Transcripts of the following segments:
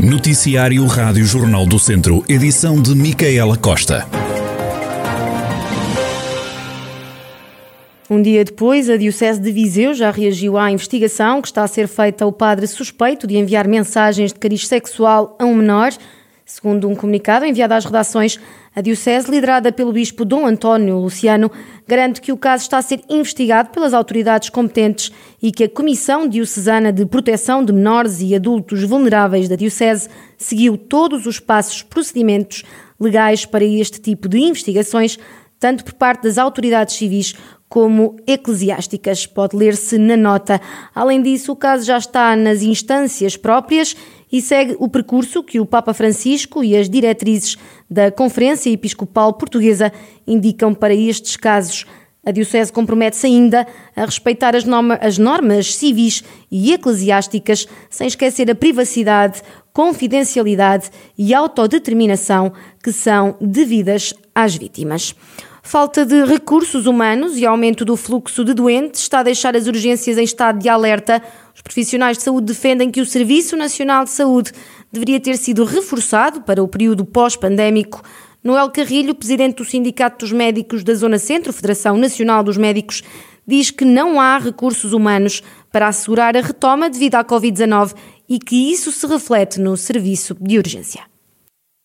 Noticiário Rádio Jornal do Centro, edição de Micaela Costa. Um dia depois, a Diocese de Viseu já reagiu à investigação que está a ser feita ao padre suspeito de enviar mensagens de cariz sexual a um menor. Segundo um comunicado enviado às redações, a Diocese, liderada pelo Bispo Dom António Luciano, garante que o caso está a ser investigado pelas autoridades competentes e que a Comissão Diocesana de Proteção de Menores e Adultos Vulneráveis da Diocese seguiu todos os passos procedimentos legais para este tipo de investigações, tanto por parte das autoridades civis como eclesiásticas. Pode ler-se na nota. Além disso, o caso já está nas instâncias próprias e segue o percurso que o Papa Francisco e as diretrizes da Conferência Episcopal Portuguesa indicam para estes casos. A Diocese compromete-se ainda a respeitar as, as normas civis e eclesiásticas, sem esquecer a privacidade, confidencialidade e autodeterminação que são devidas às vítimas. Falta de recursos humanos e aumento do fluxo de doentes está a deixar as urgências em estado de alerta. Os profissionais de saúde defendem que o Serviço Nacional de Saúde deveria ter sido reforçado para o período pós-pandémico. Noel Carrilho, presidente do Sindicato dos Médicos da Zona Centro, Federação Nacional dos Médicos, diz que não há recursos humanos para assegurar a retoma devido à Covid-19 e que isso se reflete no serviço de urgência.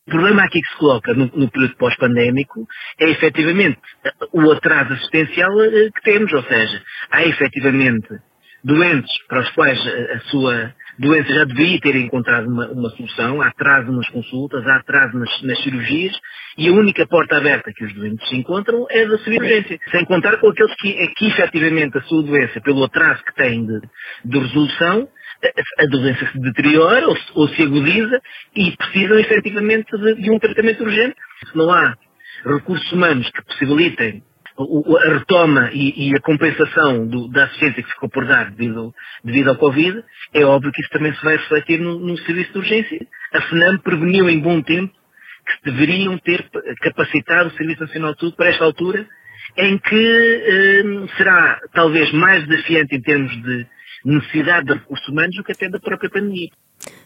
O problema aqui que se coloca no, no período pós-pandémico é efetivamente o atraso assistencial eh, que temos, ou seja, há efetivamente doentes para os quais a, sua doença já devia ter encontrado uma, uma, solução, há atraso nas consultas, há atraso nas, nas, cirurgias e a única porta aberta que os doentes se encontram é da cirurgia, sem contar com aqueles que, é que efetivamente a sua doença, pelo atraso que têm de, de resolução, a doença se deteriora ou se, ou se agudiza e precisam efetivamente de, de, um tratamento urgente. Se não há recursos humanos que possibilitem a retoma e, e a compensação do, da assistência que ficou por dar devido, devido, ao Covid, é óbvio que isso também se vai refletir no, no serviço de urgência. A FNAM preveniu em bom tempo que deveriam ter capacitado o Serviço Nacional de para esta altura, em que eh, será talvez mais desafiante em termos de necessidade de recursos humanos do que até da própria pandemia.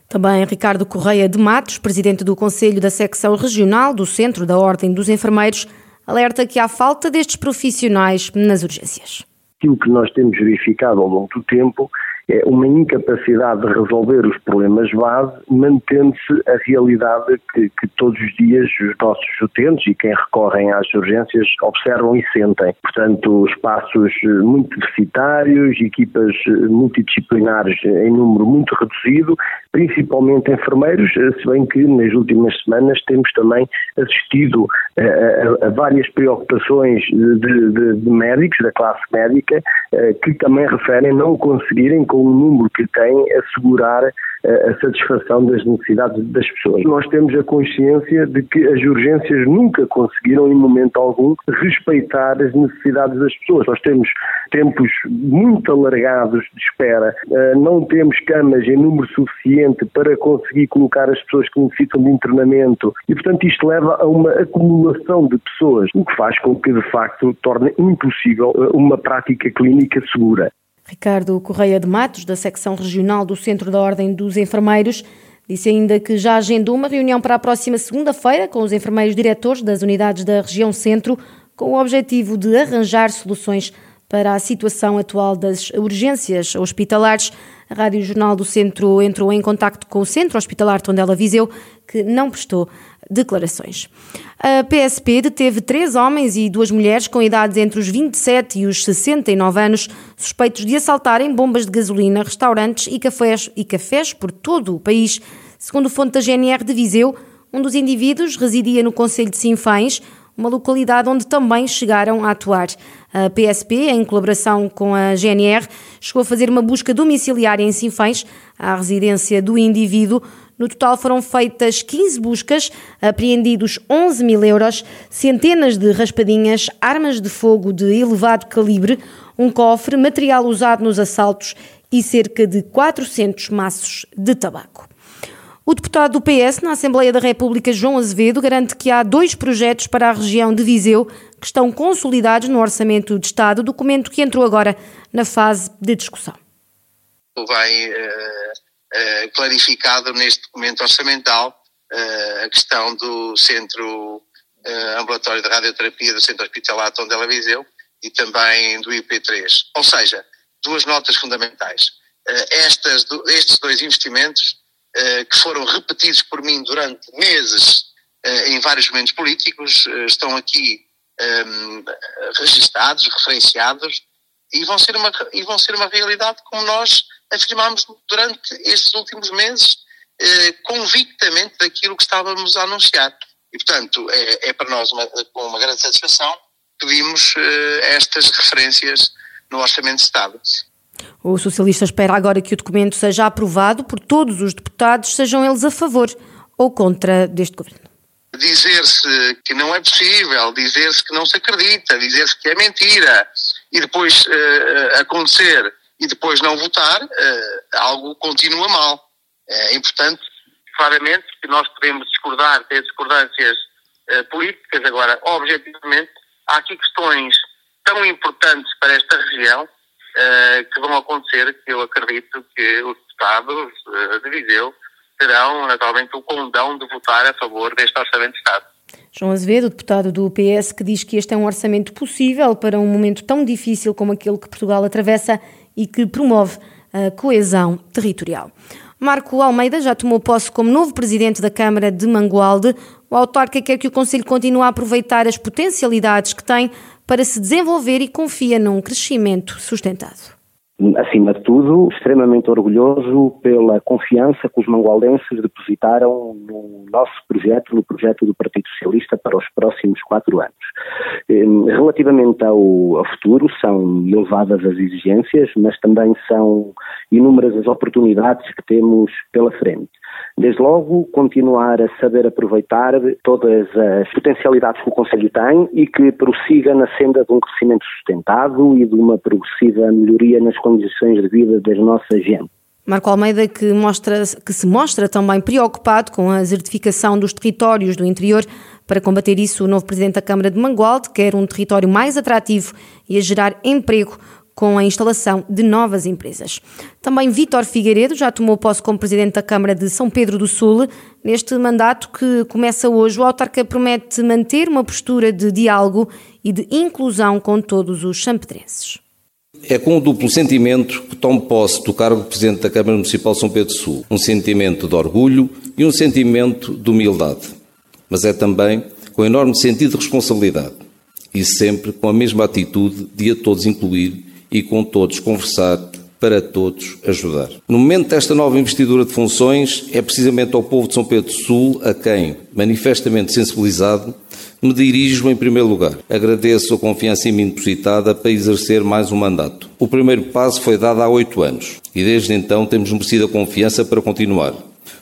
Também Ricardo Correia de Matos, presidente do Conselho da Secção Regional do Centro da Ordem dos Enfermeiros, alerta que há falta destes profissionais nas urgências. Aquilo que nós temos verificado ao longo do tempo é uma incapacidade de resolver os problemas base, mantendo-se a realidade que, que, todos os dias os nossos utentes e quem recorrem às urgências observam e sentem. Portanto, espaços muito deficitários, equipas multidisciplinares em número muito reduzido, principalmente enfermeiros, se bem que nas últimas semanas temos também assistido a, a, a várias preocupações de, de, de, médicos, da classe médica, eh, que também referem não conseguirem o número que têm, assegurar a satisfação das necessidades das pessoas. Nós temos a consciência de que as urgências nunca conseguiram, em momento algum, respeitar as necessidades das pessoas. Nós temos tempos muito alargados de espera, eh, não temos camas em número suficiente para conseguir colocar as pessoas que necessitam de internamento e, portanto, isto leva a uma acumulação de pessoas, o que faz com que, de facto, torne impossível eh, uma prática clínica segura. Ricardo Correia de Matos, da secção regional do Centro da Ordem dos Enfermeiros, disse ainda que já agendou uma reunião para a próxima segunda-feira com os enfermeiros diretores das unidades da região Centro, com o objetivo de arranjar soluções para a situação atual das urgências hospitalares. A Rádio Jornal do Centro entrou em contacto com o Centro Hospitalar Tondela Viseu, que não prestou declarações. A PSP deteve três homens e duas mulheres com idades entre os 27 e os 69 anos, suspeitos de assaltarem bombas de gasolina, restaurantes e cafés, e cafés por todo o país. Segundo fonte da GNR de Viseu, um dos indivíduos residia no Conselho de Sinfães, uma localidade onde também chegaram a atuar. A PSP, em colaboração com a GNR, chegou a fazer uma busca domiciliária em Sinfães, à residência do indivíduo, no total foram feitas 15 buscas, apreendidos 11 mil euros, centenas de raspadinhas, armas de fogo de elevado calibre, um cofre, material usado nos assaltos e cerca de 400 maços de tabaco. O deputado do PS na Assembleia da República, João Azevedo, garante que há dois projetos para a região de Viseu que estão consolidados no Orçamento de Estado, documento que entrou agora na fase de discussão. Vai uh uh, clarificado neste documento orçamental uh, a questão do centro ambulatório de radioterapia do Centro Hospitalar Tondela Viseu e também do IP3. Ou seja, duas notas fundamentais. Estas, estes dois investimentos que foram repetidos por mim durante meses em vários momentos políticos estão aqui um, registados, referenciados e vão, ser uma, e vão ser uma realidade como nós afirmámos durante estes últimos meses, eh, convictamente daquilo que estávamos a anunciar. E, portanto, é, é para nós uma, com uma grande satisfação que vimos eh, estas referências no Orçamento de Estado. O socialista espera agora que o documento seja aprovado por todos os deputados, sejam eles a favor ou contra deste governo dizer-se que não é possível, dizer-se que não se acredita, dizer-se que é mentira e depois uh, acontecer e depois não votar, uh, algo continua mal. É importante, claramente, que nós podemos discordar, ter discordâncias uh, políticas, agora, objetivamente, há aqui questões tão importantes para esta região que vão acontecer que eu acredito que os deputados de Viseu terão naturalmente o condão de votar a favor deste Orçamento de Estado. João Azevedo, deputado do PS, que diz que este é um orçamento possível para um momento tão difícil como aquele que Portugal atravessa e que promove a coesão territorial. Marco Almeida já tomou posse como novo presidente da Câmara de Mangualde. O autarca quer que o Conselho continue a aproveitar as potencialidades que tem para se desenvolver e confia num crescimento sustentado acima de tudo, extremamente orgulhoso pela confiança que os mangualdenses depositaram no nosso projeto, no projeto do Partido Socialista para os próximos quatro anos. Relativamente ao, ao futuro, são elevadas as exigências, mas também são inúmeras as oportunidades que temos pela frente. Desde logo, continuar a saber aproveitar todas as potencialidades que o Conselho tem e que prossiga na senda de um crescimento sustentado e de uma progressiva melhoria nas condições de vida das nossas gente. Marco Almeida, que, mostra, que se mostra também preocupado com a desertificação dos territórios do interior. Para combater isso, o novo presidente da Câmara de Mangualde quer um território mais atrativo e a gerar emprego com a instalação de novas empresas. Também Vítor Figueiredo já tomou posse como presidente da Câmara de São Pedro do Sul. Neste mandato que começa hoje, o autarca promete manter uma postura de diálogo e de inclusão com todos os champedrenses. É com um duplo sentimento que tomo posse do cargo de Presidente da Câmara Municipal de São Pedro do Sul. Um sentimento de orgulho e um sentimento de humildade. Mas é também com enorme sentido de responsabilidade. E sempre com a mesma atitude de a todos incluir e com todos conversar para todos ajudar. No momento desta nova investidura de funções, é precisamente ao povo de São Pedro do Sul a quem, manifestamente sensibilizado, me dirijo em primeiro lugar. Agradeço a confiança em mim depositada para exercer mais um mandato. O primeiro passo foi dado há oito anos e desde então temos merecido a confiança para continuar,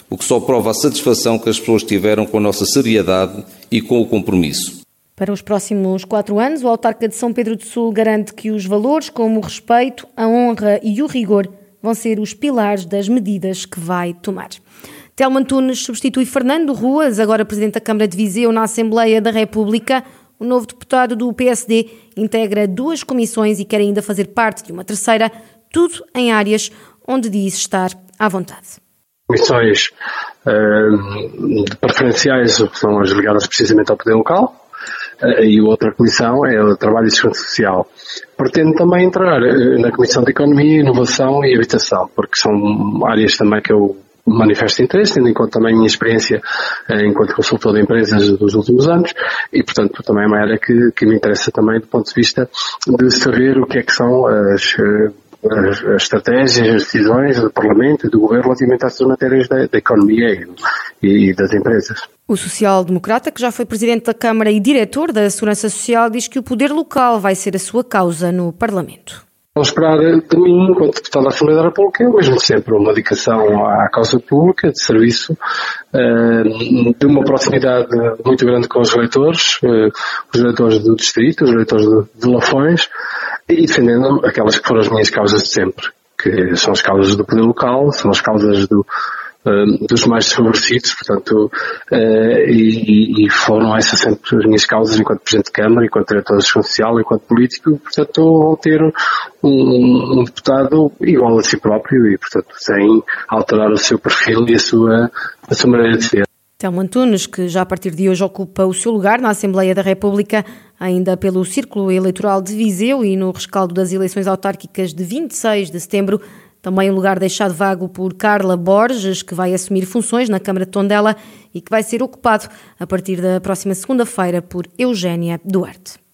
o que só prova a satisfação que as pessoas tiveram com a nossa seriedade e com o compromisso. Para os próximos quatro anos, o autarca de São Pedro do Sul garante que os valores como o respeito, a honra e o rigor vão ser os pilares das medidas que vai tomar. Telmo Antunes substitui Fernando Ruas, agora Presidente da Câmara de Viseu, na Assembleia da República. O novo deputado do PSD integra duas comissões e quer ainda fazer parte de uma terceira, tudo em áreas onde diz estar à vontade. Comissões uh, preferenciais são as ligadas precisamente ao poder local, e outra comissão é o Trabalho e Segurança Social. Pretendo também entrar eh, na Comissão de Economia, Inovação e Habitação, porque são áreas também que eu manifesto interesse, tendo em conta também a minha experiência eh, enquanto consultor de empresas dos últimos anos e, portanto, também é uma área que, que me interessa também do ponto de vista de saber o que é que são as as, as estratégias, as decisões do Parlamento e do Governo relativamente às matérias da, da economia e, e das empresas. O social-democrata, que já foi presidente da Câmara e diretor da Segurança Social, diz que o poder local vai ser a sua causa no Parlamento. Vamos esperar de mim, enquanto deputado da Assembleia da República, eu mesmo sempre uma dedicação à causa pública, de serviço, eh, de uma proximidade muito grande com os eleitores, eh, os eleitores do distrito, os eleitores de Lafões, e defendendo aquelas que foram as minhas causas de sempre, que são as causas do poder local, são as causas do, dos mais desfavorecidos, portanto, e, e, foram essas sempre as minhas causas enquanto Presidente de Câmara, enquanto Diretor Social, enquanto político, portanto, vão ter um, um, deputado igual a si próprio e, portanto, sem alterar o seu perfil e a sua, a sua maneira de ser. Telmo Antunes, que já a partir de hoje ocupa o seu lugar na Assembleia da República, ainda pelo Círculo Eleitoral de Viseu e no rescaldo das eleições autárquicas de 26 de setembro, também um lugar deixado vago por Carla Borges, que vai assumir funções na Câmara de Tondela e que vai ser ocupado a partir da próxima segunda-feira por Eugénia Duarte.